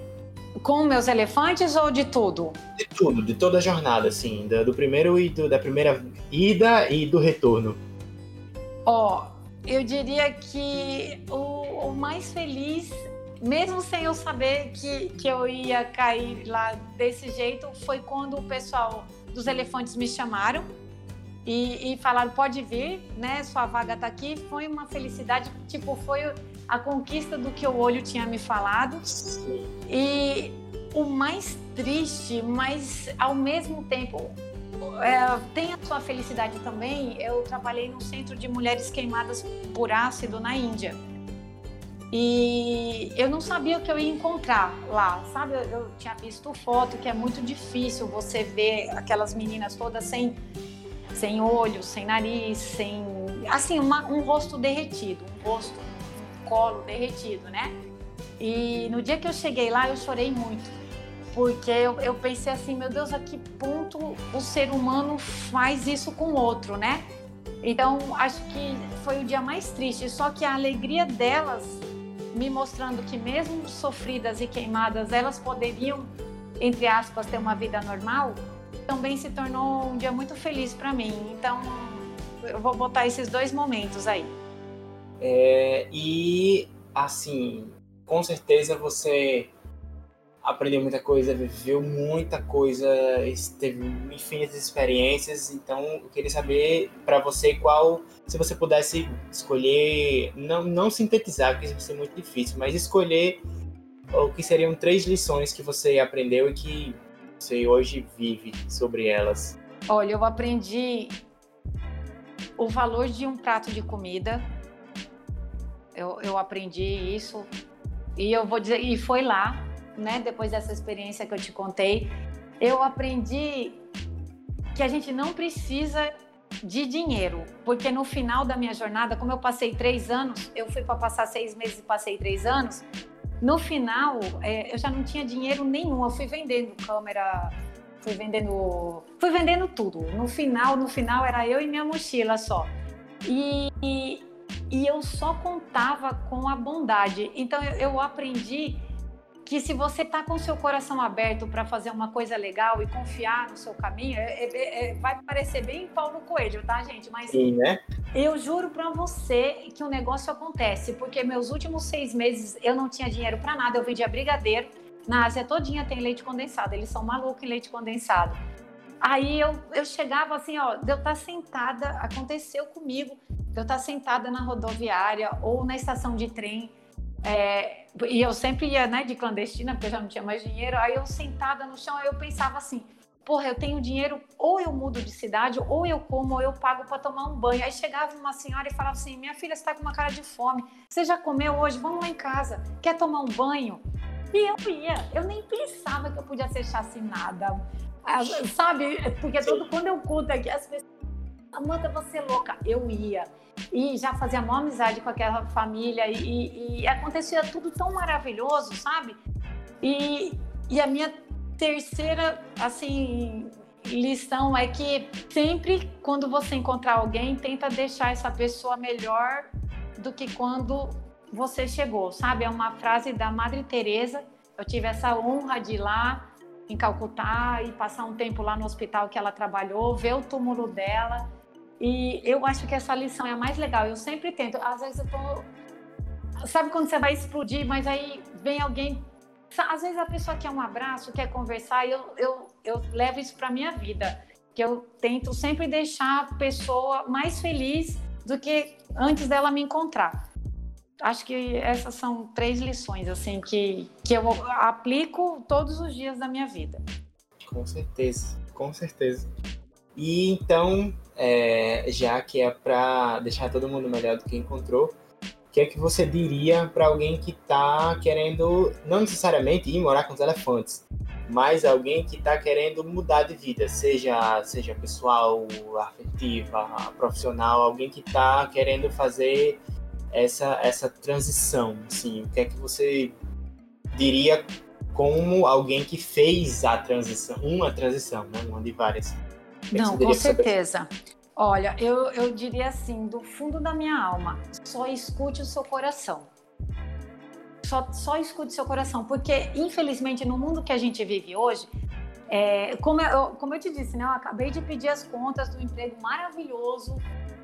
Com meus elefantes ou de tudo? De tudo, de toda a jornada, assim, do, do primeiro e do, da primeira ida e do retorno. Ó, eu diria que o, o, mais feliz, mesmo sem eu saber que, que eu ia cair lá desse jeito, foi quando o pessoal dos elefantes me chamaram e, e falaram: pode vir, né? Sua vaga tá aqui. Foi uma felicidade, tipo, foi a conquista do que o olho tinha me falado. E o mais triste, mas ao mesmo tempo é, tem a sua felicidade também. Eu trabalhei no centro de mulheres queimadas por ácido na Índia. E eu não sabia o que eu ia encontrar lá, sabe? Eu, eu tinha visto foto que é muito difícil você ver aquelas meninas todas sem, sem olhos, sem nariz, sem. Assim, uma, um rosto derretido, um rosto, um colo derretido, né? E no dia que eu cheguei lá, eu chorei muito porque eu, eu, pensei assim, meu Deus, a que ponto o ser humano faz isso com o outro, né? Então, acho que foi o dia mais triste, só que a alegria delas me mostrando que mesmo sofridas e queimadas, elas poderiam, entre aspas, ter uma vida normal, também se tornou um dia muito feliz para mim. Então, eu vou botar esses dois momentos aí. É, e, assim, com certeza você aprendeu muita coisa, viveu muita coisa, teve infinitas experiências. Então, eu queria saber para você qual, se você pudesse escolher, não, não sintetizar, porque isso vai ser muito difícil, mas escolher o que seriam três lições que você aprendeu e que você hoje vive sobre elas. Olha, eu aprendi o valor de um prato de comida. Eu, eu aprendi isso e eu vou dizer, e foi lá né, depois dessa experiência que eu te contei, eu aprendi que a gente não precisa de dinheiro, porque no final da minha jornada, como eu passei três anos, eu fui para passar seis meses e passei três anos. No final, é, eu já não tinha dinheiro nenhum. Eu fui vendendo câmera, fui vendendo, fui vendendo tudo. No final, no final era eu e minha mochila só. E, e, e eu só contava com a bondade. Então eu, eu aprendi que se você tá com seu coração aberto para fazer uma coisa legal e confiar no seu caminho, é, é, é, vai parecer bem Paulo Coelho, tá, gente? Mas Sim, né? eu juro para você que o negócio acontece, porque meus últimos seis meses eu não tinha dinheiro para nada, eu vendia brigadeiro. Na Ásia todinha tem leite condensado, eles são malucos em leite condensado. Aí eu, eu chegava assim, ó, de eu estar tá sentada, aconteceu comigo, de eu estar tá sentada na rodoviária ou na estação de trem, é, e eu sempre ia né, de clandestina, porque já não tinha mais dinheiro. Aí eu sentada no chão, eu pensava assim: porra, eu tenho dinheiro, ou eu mudo de cidade, ou eu como, ou eu pago para tomar um banho. Aí chegava uma senhora e falava assim: minha filha está com uma cara de fome, você já comeu hoje? Vamos lá em casa, quer tomar um banho? E eu ia, eu nem pensava que eu podia ser chacinada, ah, sabe? Porque todo, quando eu conto aqui, as pessoas, Amanda, você é louca. Eu ia e já fazia uma amizade com aquela família e, e, acontecia tudo tão maravilhoso, sabe? E, e a minha terceira, assim, lição é que sempre quando você encontrar alguém, tenta deixar essa pessoa melhor do que quando você chegou, sabe? É uma frase da Madre Teresa. Eu tive essa honra de ir lá em Calcutá e passar um tempo lá no hospital que ela trabalhou, ver o túmulo dela e eu acho que essa lição é a mais legal. Eu sempre tento. Às vezes eu tô. Sabe quando você vai explodir, mas aí vem alguém. Às vezes a pessoa quer um abraço, quer conversar, e eu, eu, eu levo isso para minha vida. Que eu tento sempre deixar a pessoa mais feliz do que antes dela me encontrar. Acho que essas são três lições assim que, que eu aplico todos os dias da minha vida. Com certeza, com certeza. E então, é, já que é para deixar todo mundo melhor do que encontrou, o que é que você diria para alguém que está querendo, não necessariamente ir morar com os elefantes, mas alguém que está querendo mudar de vida, seja, seja pessoal, afetiva, profissional, alguém que está querendo fazer essa, essa transição, assim, o que é que você diria como alguém que fez a transição, uma transição, né, uma de várias? Não, com certeza. Olha, eu, eu diria assim, do fundo da minha alma, só escute o seu coração. Só, só escute o seu coração, porque infelizmente no mundo que a gente vive hoje, é, como, eu, como eu te disse, né, eu acabei de pedir as contas do emprego maravilhoso,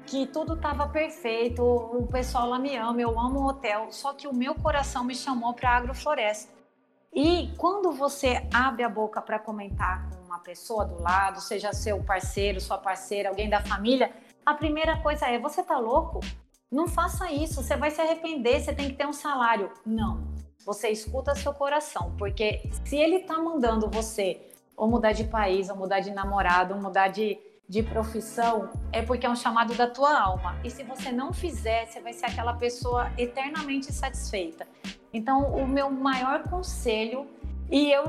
que tudo estava perfeito, o pessoal lá me ama, eu amo o hotel, só que o meu coração me chamou para agrofloresta. E quando você abre a boca para comentar com uma pessoa do lado, seja seu parceiro, sua parceira, alguém da família, a primeira coisa é: você tá louco? Não faça isso, você vai se arrepender, você tem que ter um salário. Não. Você escuta seu coração, porque se ele tá mandando você ou mudar de país, ou mudar de namorado, ou mudar de, de profissão, é porque é um chamado da tua alma. E se você não fizer, você vai ser aquela pessoa eternamente satisfeita. Então, o meu maior conselho, e eu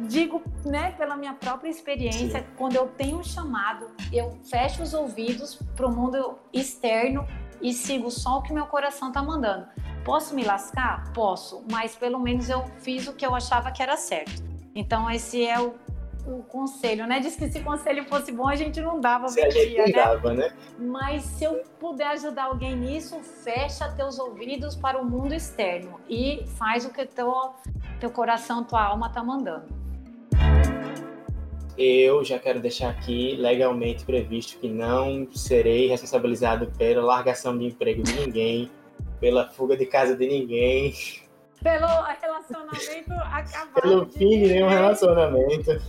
digo, né, pela minha própria experiência, Sim. quando eu tenho um chamado, eu fecho os ouvidos para o mundo externo e sigo só o que meu coração está mandando. Posso me lascar? Posso, mas pelo menos eu fiz o que eu achava que era certo. Então, esse é o o conselho, né? Diz que se conselho fosse bom, a gente não dava se a gente né? dava, né? Mas se eu puder ajudar alguém nisso, fecha teus ouvidos para o mundo externo e faz o que teu, teu coração, tua alma tá mandando. Eu já quero deixar aqui legalmente previsto que não serei responsabilizado pela largação de emprego de ninguém, pela fuga de casa de ninguém. Pelo relacionamento acabado. Pelo fim de nenhum relacionamento.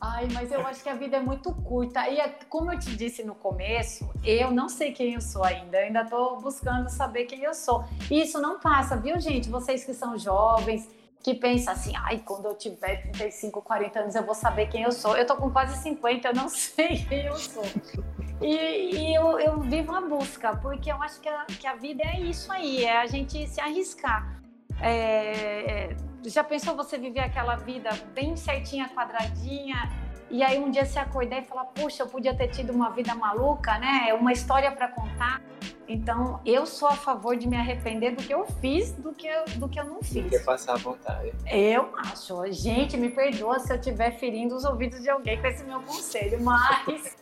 Ai, mas eu acho que a vida é muito curta. E é, como eu te disse no começo, eu não sei quem eu sou ainda. Eu ainda estou buscando saber quem eu sou. E isso não passa, viu, gente? Vocês que são jovens, que pensam assim, ai, quando eu tiver 35, 40 anos, eu vou saber quem eu sou. Eu tô com quase 50, eu não sei quem eu sou. E, e eu, eu, vivo a busca, porque eu acho que a, que a vida é isso aí, é a gente se arriscar. É, já pensou você viver aquela vida bem certinha, quadradinha, e aí um dia se acordar e falar, puxa, eu podia ter tido uma vida maluca, né? Uma história para contar. Então, eu sou a favor de me arrepender do que eu fiz, do que eu, do que eu não fiz. Do que passar à vontade. Eu acho. Gente, me perdoa se eu estiver ferindo os ouvidos de alguém com esse meu conselho, mas...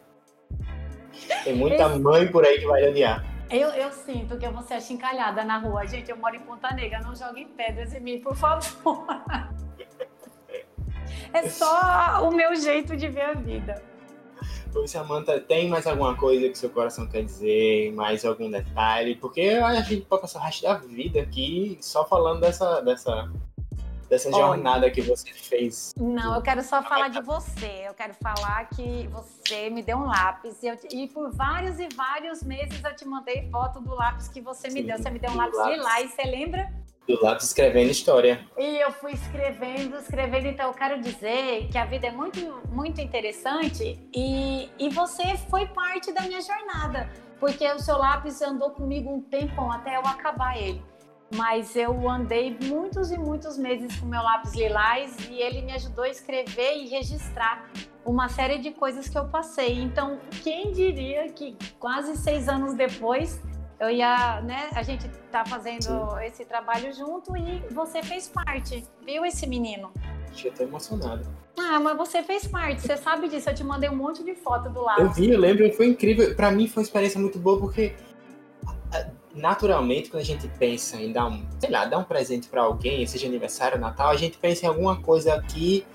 Tem muita esse... mãe por aí que vai odiar. Eu, eu sinto que eu vou ser achincalhada na rua. Gente, eu moro em Ponta Negra, não joguem pedras em mim, por favor. É só o meu jeito de ver a vida. Oi, Samanta, tem mais alguma coisa que seu coração quer dizer? Mais algum detalhe? Porque a gente pode passar o resto da vida aqui só falando dessa, dessa dessa jornada que você fez? Não, eu quero só falar de você. Eu quero falar que você me deu um lápis e, eu, e por vários e vários meses eu te mandei foto do lápis que você me Sim, deu. Você me deu um lápis, lápis. lilás, você lembra? Do lápis escrevendo história. E eu fui escrevendo, escrevendo. Então eu quero dizer que a vida é muito, muito interessante e, e você foi parte da minha jornada. Porque o seu lápis andou comigo um tempão até eu acabar ele mas eu andei muitos e muitos meses com meu lápis lilás e ele me ajudou a escrever e registrar uma série de coisas que eu passei. Então, quem diria que quase seis anos depois eu ia, né? A gente tá fazendo Sim. esse trabalho junto e você fez parte, viu esse menino? Eu tô emocionado. Ah, mas você fez parte, você sabe disso. Eu te mandei um monte de foto do lápis. Eu vi, eu lembro, foi incrível. Para mim foi uma experiência muito boa porque naturalmente, quando a gente pensa em dar um, sei lá, dar um presente para alguém, seja aniversário, Natal, a gente pensa em alguma coisa que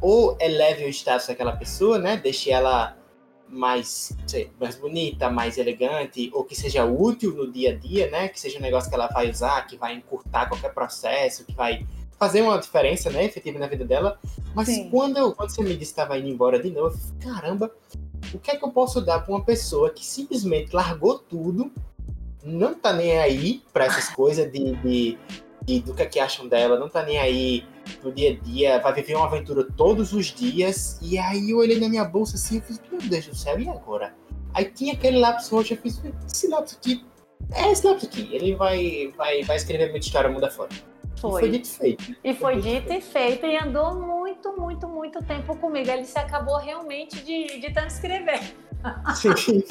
ou eleve o status daquela pessoa, né? Deixe ela mais, sei, mais bonita, mais elegante, ou que seja útil no dia a dia, né? Que seja um negócio que ela vai usar, que vai encurtar qualquer processo, que vai fazer uma diferença, né, efetiva na vida dela. Mas Sim. quando, eu, quando você me disse que estava indo embora de novo, caramba, o que é que eu posso dar para uma pessoa que simplesmente largou tudo não tá nem aí para essas coisas de, de, de, do que, é que acham dela, não tá nem aí no dia a dia, vai viver uma aventura todos os dias. E aí eu olhei na minha bolsa assim e fiz, meu Deus do céu, e agora? Aí tinha aquele lápis roxo, eu fiz, esse lápis aqui, é esse lápis aqui, ele vai, vai, vai escrever muita história muda fora. Foi. E foi dito e feito. E foi, foi dito e feito, e andou muito, muito, muito tempo comigo. Ele se acabou realmente de, de tanto escrever. Sim.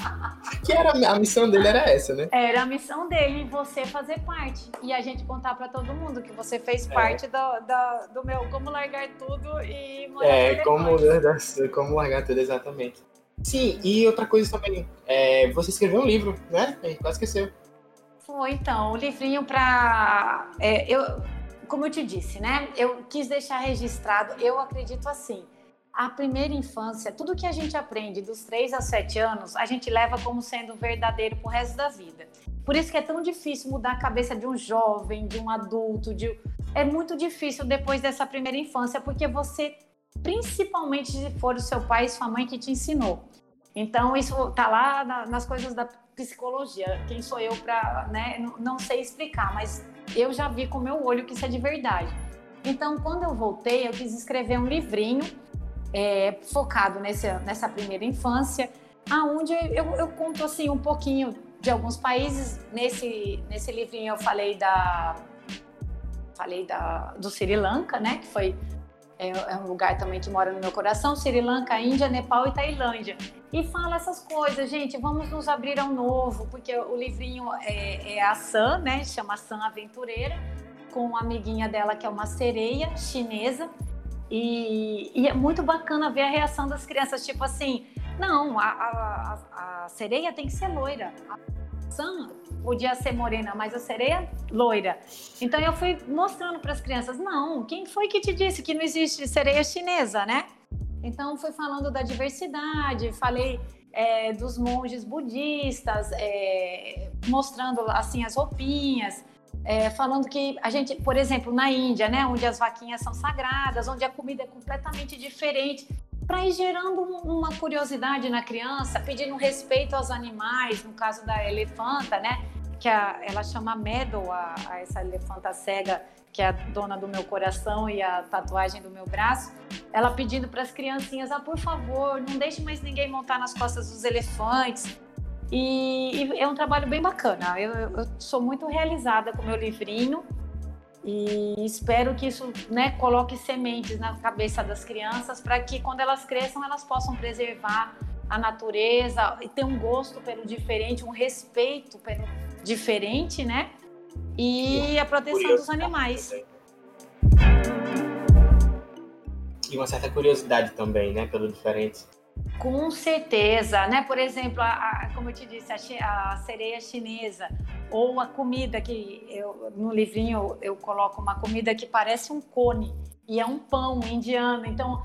Que era a missão dele era essa, né? Era a missão dele, você fazer parte. E a gente contar para todo mundo que você fez é. parte do, do, do, meu Como Largar Tudo e morar É, como, como largar tudo, exatamente. Sim, e outra coisa também, é, você escreveu um livro, né? A gente quase esqueceu. Foi, então, o um livrinho para. É, eu, como eu te disse, né? Eu quis deixar registrado, eu acredito assim a primeira infância, tudo que a gente aprende dos 3 a 7 anos, a gente leva como sendo verdadeiro pro resto da vida. Por isso que é tão difícil mudar a cabeça de um jovem, de um adulto, de é muito difícil depois dessa primeira infância, porque você, principalmente se for o seu pai e sua mãe que te ensinou. Então, isso tá lá na, nas coisas da psicologia. Quem sou eu para, né, não, sei explicar, mas eu já vi com meu olho que isso é de verdade. Então, quando eu voltei, eu quis escrever um livrinho é, focado nesse, nessa primeira infância, aonde eu, eu, conto assim um pouquinho de alguns países. Nesse, nesse livrinho eu falei da falei da, do Sri Lanka, né? Que foi é, é, um lugar também que mora no meu coração. Sri Lanka, Índia, Nepal e Tailândia. E fala essas coisas, gente. Vamos nos abrir ao novo, porque o livrinho é, é a Sam, né? Chama Sam Aventureira, com uma amiguinha dela que é uma sereia chinesa. E, e, é muito bacana ver a reação das crianças, tipo assim, não, a, a, a sereia tem que ser loira. A Sam podia ser morena, mas a sereia loira. Então eu fui mostrando para as crianças, não, quem foi que te disse que não existe sereia chinesa, né? Então fui falando da diversidade, falei é, dos monges budistas, é, mostrando assim as roupinhas, é, falando que a gente, por exemplo, na Índia, né, onde as vaquinhas são sagradas, onde a comida é completamente diferente, para ir gerando uma curiosidade na criança, pedindo respeito aos animais, no caso da elefanta, né? Que a, ela chama Meadow, a, a, essa elefanta cega, que é a dona do meu coração e a tatuagem do meu braço. Ela pedindo para as criancinhas: ah, por favor, não deixe mais ninguém montar nas costas dos elefantes. E, e é um trabalho bem bacana. Eu, eu sou muito realizada com meu livrinho e espero que isso né, coloque sementes na cabeça das crianças para que quando elas cresçam elas possam preservar a natureza e ter um gosto pelo diferente, um respeito pelo diferente, né? E a proteção dos animais. E uma certa curiosidade também, né, pelo diferente. Com certeza, né? Por exemplo, a, a, como eu te disse, a, a, sereia chinesa ou a comida que eu no livrinho eu coloco uma comida que parece um cone e é um pão indiano. Então,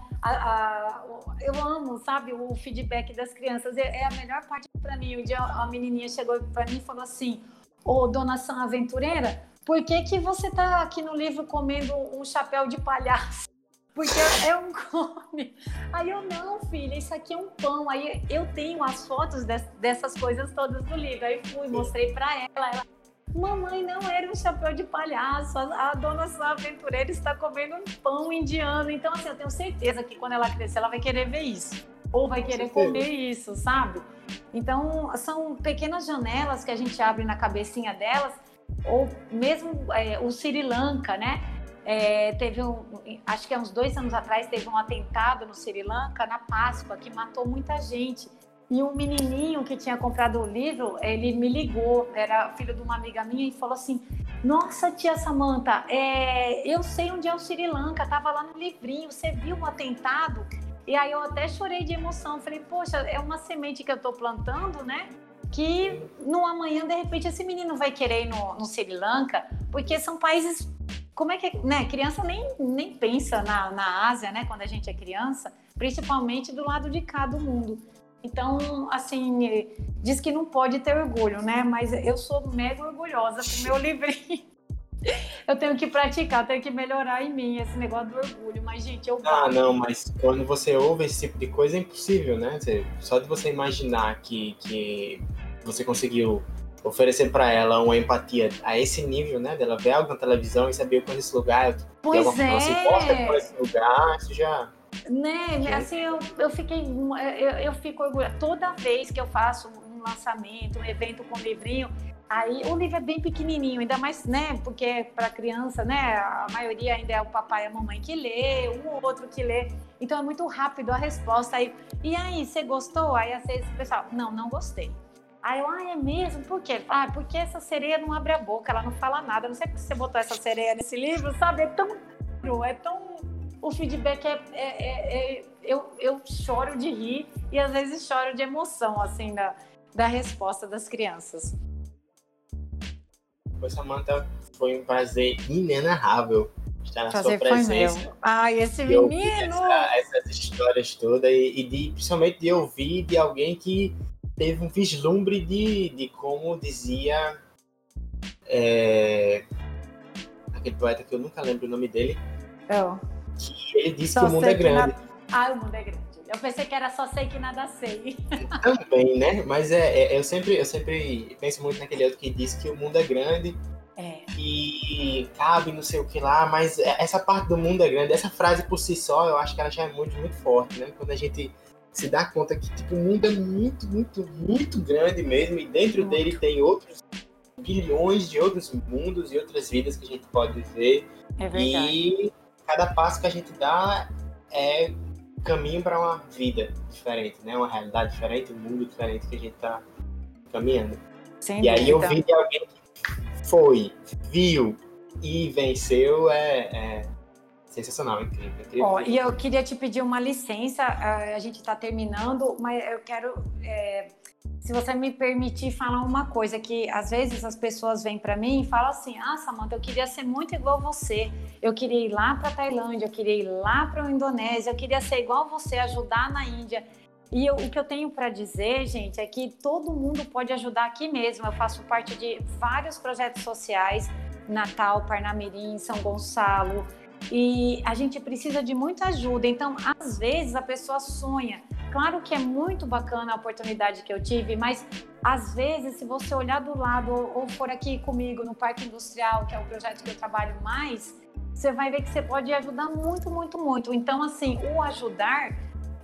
eu amo, sabe, o feedback das crianças é, é a melhor parte para mim. Um dia a menininha chegou para mim e falou assim: "Ô, dona São Aventureira, por que que você tá aqui no livro comendo um chapéu de palhaço?" Porque é um come. Aí eu, não, filha, isso aqui é um pão. Aí eu tenho as fotos dessas coisas todas do livro. Aí fui, mostrei para ela. Ela, mamãe, não era um chapéu de palhaço. A, a dona sua aventureira está comendo um pão indiano. Então, assim, eu tenho certeza que quando ela crescer, ela vai querer ver isso. Ou vai querer comer isso, sabe? Então, são pequenas janelas que a gente abre na cabecinha delas. Ou mesmo é, o Sri Lanka, né? É, teve um, acho que há uns dois anos atrás teve um atentado no Sri Lanka na Páscoa que matou muita gente. E um menininho que tinha comprado o livro, ele me ligou, era filho de uma amiga minha e falou assim: Nossa, tia Samanta, é, eu sei onde é o Sri Lanka, tava lá no livrinho, você viu o atentado? E aí eu até chorei de emoção, falei: Poxa, é uma semente que eu tô plantando, né? Que no amanhã, de repente, esse menino vai querer ir no, no Sri Lanka, porque são países como é que, né, criança nem, nem pensa na, na Ásia, né, quando a gente é criança, principalmente do lado de cá do mundo. Então, assim, diz que não pode ter orgulho, né, mas eu sou mega orgulhosa com meu livrinho. Eu tenho que praticar, tenho que melhorar em mim esse negócio do orgulho, mas, gente, eu... Ah, não, mas quando você ouve esse tipo de coisa é impossível, né? Só de você imaginar que, que você conseguiu oferecer para ela uma empatia a esse nível, né? Dela ver algo na televisão e saber qual esse lugar, pois alguma, é. ela se importa com esse lugar, isso já. Né, já... assim, eu, eu fiquei, eu, eu fico orgulhosa. Toda vez que eu faço um lançamento, um evento com livrinho, aí o livro é bem pequenininho, ainda mais, né, porque para criança, né, a maioria ainda é o papai e a mamãe que lê, um ou outro que lê, então é muito rápido a resposta. Aí, e aí, você gostou? Aí às vezes o pessoal, não, não gostei. Aí eu, ah, é mesmo? Por quê? Ah, porque essa sereia não abre a boca, ela não fala nada. Não sei porque você botou essa sereia nesse livro, sabe? É tão. É tão. O feedback é. é, é, é eu, eu choro de rir e às vezes choro de emoção, assim, da, da resposta das crianças. Pois, Samanta, foi um prazer inenarrável estar na Prazer sua foi presença. meu. Ai, esse menino! essa- essas histórias todas e, e de, principalmente de ouvir de alguém que teve um vislumbre de, de como dizia é, aquele poeta que eu nunca lembro o nome dele, Eu. Que ele disse Só que o mundo é grande. Ah, o mundo é grande. Eu pensei que era só sei que nada sei. Também, né? Mas é, é- eu, sempre, eu sempre penso muito naquele outro que diz que o mundo é grande É. e cabe não sei o que lá, mas essa parte do mundo é grande, essa frase por si só, eu acho que ela já é muito, muito forte, né? Quando a gente se dá conta que tipo, o mundo é muito, muito, muito grande mesmo, e dentro Muito. dele tem outros bilhões de outros mundos e outras vidas que a gente pode viver. É verdade. E cada passo que a gente dá é caminho para uma vida diferente, né? Uma realidade diferente, um mundo diferente que a gente tá caminhando. Sem E aí eu vi de alguém que foi, viu e venceu é, é sensacional, incrível. incrível. Ó, e eu queria te pedir uma licença, ah, a gente está terminando, mas eu quero, é, se você me permitir falar uma coisa, que às vezes as pessoas vêm para mim e falam assim, ah, Samanta, eu queria ser muito igual você, eu queria ir lá para Tailândia, eu queria ir lá para a Indonésia, eu queria ser igual você, ajudar na Índia. E eu- o que eu tenho para dizer, gente, é que todo mundo pode ajudar aqui mesmo. Eu faço parte de vários projetos sociais, Natal, Parnamirim, São Gonçalo, e a gente precisa de muita ajuda. Então, às vezes, a pessoa sonha. Claro que é muito bacana a oportunidade que eu tive, mas às vezes, se você olhar do lado ou for aqui comigo no Parque Industrial, que é o projeto que eu trabalho mais, você vai ver que você pode ajudar muito, muito, muito. Então, assim, o ajudar,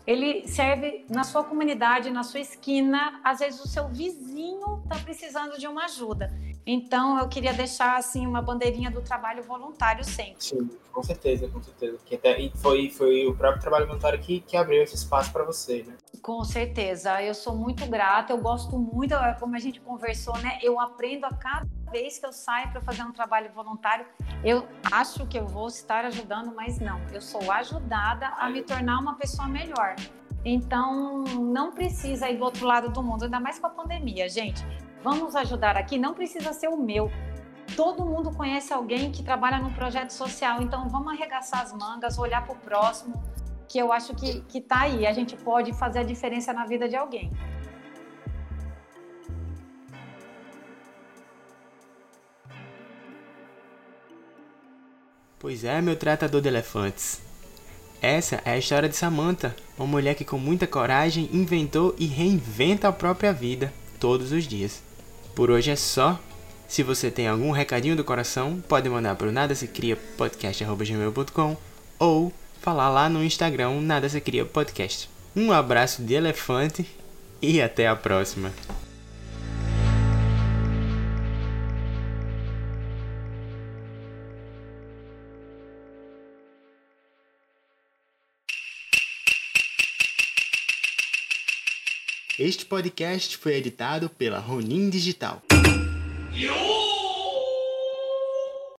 ele serve na sua comunidade, na sua esquina. Às vezes, o seu vizinho está precisando de uma ajuda. Então, eu queria deixar, assim, uma bandeirinha do trabalho voluntário sempre. Sim, com certeza, com certeza. Que até, e foi, foi o próprio trabalho voluntário que, que abriu esse espaço para você, né? Com certeza, eu sou muito grata, eu gosto muito, é como a gente conversou, né? Eu aprendo a cada vez que eu saio para fazer um trabalho voluntário. Eu acho que eu vou estar ajudando, mas não, eu sou ajudada a me tornar uma pessoa melhor. Então, não precisa ir do outro lado do mundo, ainda mais com a pandemia, gente. Vamos ajudar aqui, não precisa ser o meu. Todo mundo conhece alguém que trabalha num projeto social, então vamos arregaçar as mangas, olhar para o próximo, que eu acho que, que tá aí. A gente pode fazer a diferença na vida de alguém. Pois é, meu tratador de elefantes. Essa é a história de Samantha, uma mulher que com muita coragem inventou e reinventa a própria vida todos os dias. Por hoje é só. Se você tem algum recadinho do coração, pode mandar para o nada se cria podcast@gmail.com ou falar lá no Instagram nada se cria podcast. Um abraço de elefante e até a próxima. Este podcast foi editado pela Ronin Digital. Yo!